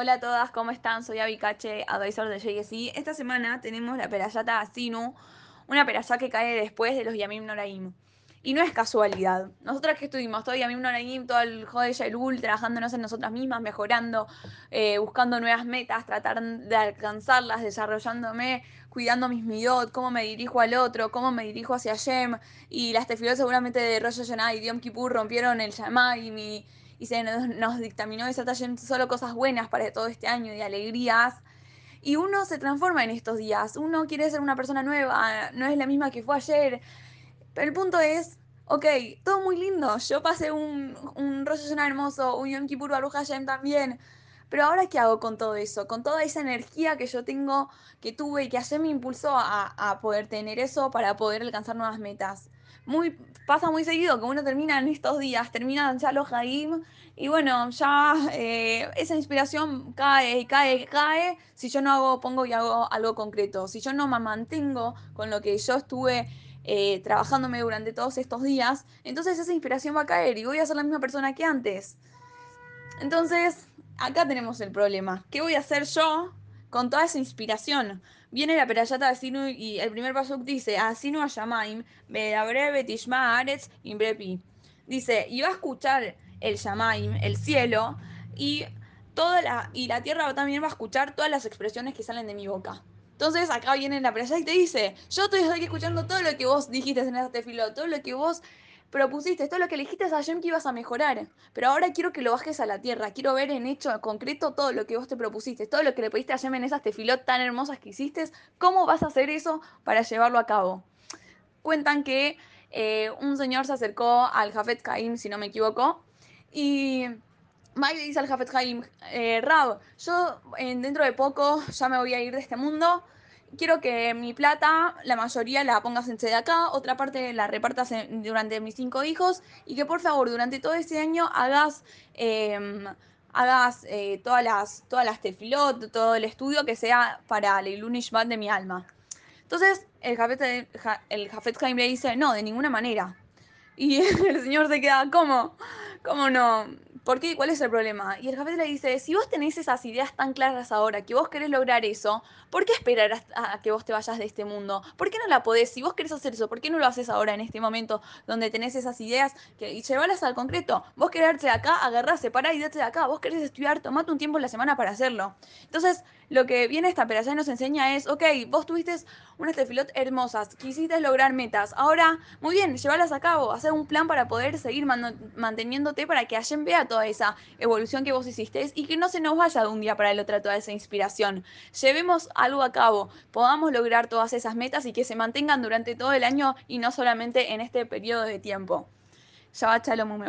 Hola a todas, ¿cómo están? Soy Abicache, advisor de JSI. Esta semana tenemos la perayata Asinu, una perayá que cae después de los Yamim Noraim. Y no es casualidad. Nosotras que estuvimos todo Yamim Noraim, todo el Jode Yairul, trabajándonos en nosotras mismas, mejorando, eh, buscando nuevas metas, tratar de alcanzarlas, desarrollándome, cuidando mis midot, cómo me dirijo al otro, cómo me dirijo hacia Yem. Y las tefilot seguramente de Rosh Hashanah y Yom Kippur rompieron el Yamá y mi y se nos, dictaminó esa taller solo cosas buenas para todo este año y alegrías. Y uno se transforma en estos días, uno quiere ser una persona nueva, no es la misma que fue ayer. Pero el punto es, ok, todo muy lindo, yo pasé un, un Rosh hermoso, un Yom Kippur Baruch Hashem también, pero ahora qué hago con todo eso, con toda esa energía que yo tengo, que tuve y que ayer me impulsó a, a poder tener eso para poder alcanzar nuevas metas muy, pasa muy seguido que uno termina en estos días, termina ya los Jaim, y bueno, ya eh, esa inspiración cae, cae, cae, si yo no hago, pongo y hago algo concreto, si yo no me mantengo con lo que yo estuve eh, trabajándome durante todos estos días, entonces esa inspiración va a caer y voy a ser la misma persona que antes. Entonces, acá tenemos el problema. ¿Qué voy a hacer yo con toda esa inspiración? Viene la perayata de Asinu y el primer paso dice, Asinu Ashamaim, breve Tishma Aretz Imbrepi. Dice, y va a escuchar el Shamaim, el cielo, y toda la, y la tierra también va a escuchar todas las expresiones que salen de mi boca. Entonces acá viene la perayata y te dice, yo estoy escuchando todo lo que vos dijiste en este filo, todo lo que vos propusiste, todo lo que dijiste ayer que ibas a mejorar, pero ahora quiero que lo bajes a la tierra, quiero ver en hecho concreto todo lo que vos te propusiste, todo lo que le pediste ayer en esas tefilot tan hermosas que hiciste, cómo vas a hacer eso para llevarlo a cabo. Cuentan que eh, un señor se acercó al Jafet Caim, si no me equivoco, y va le dice al Jafet Caim, eh, Rab, yo dentro de poco ya me voy a ir de este mundo, quiero que mi plata, la mayoría la pongas en acá, otra parte la repartas durante mis cinco hijos y que por favor durante todo este año hagas, em, hagas eh, todas las, todas las tefilot, todo el estudio que sea para el Ilunishmat de mi alma. Entonces el Jafet, el Jafet Haim le dice, no, de ninguna manera. Y el señor se queda, ¿cómo? ¿Cómo no? ¿Por qué? ¿Cuál es el problema? Y el jefe le dice, si vos tenés esas ideas tan claras ahora, que vos querés lograr eso, ¿por qué esperar a, que vos te vayas de este mundo? ¿Por qué no la podés? Si vos querés hacer eso, ¿por qué no lo haces ahora en este momento donde tenés esas ideas que, y llevarlas al concreto? Vos querés de acá, agarrarse, pará y date de acá. Vos querés estudiar, tomate un tiempo en la semana para hacerlo. Entonces, lo que viene esta operación nos enseña es, ok, vos tuviste unas tefilot hermosas, quisiste lograr metas, ahora, muy bien, llevarlas a cabo, hacer un plan para poder seguir manteniéndote para que alguien vea toda esa evolución que vos hiciste y que no se nos vaya de un día para el otro toda esa inspiración. Llevemos algo a cabo, podamos lograr todas esas metas y que se mantengan durante todo el año y no solamente en este periodo de tiempo. Shabbat Shalom.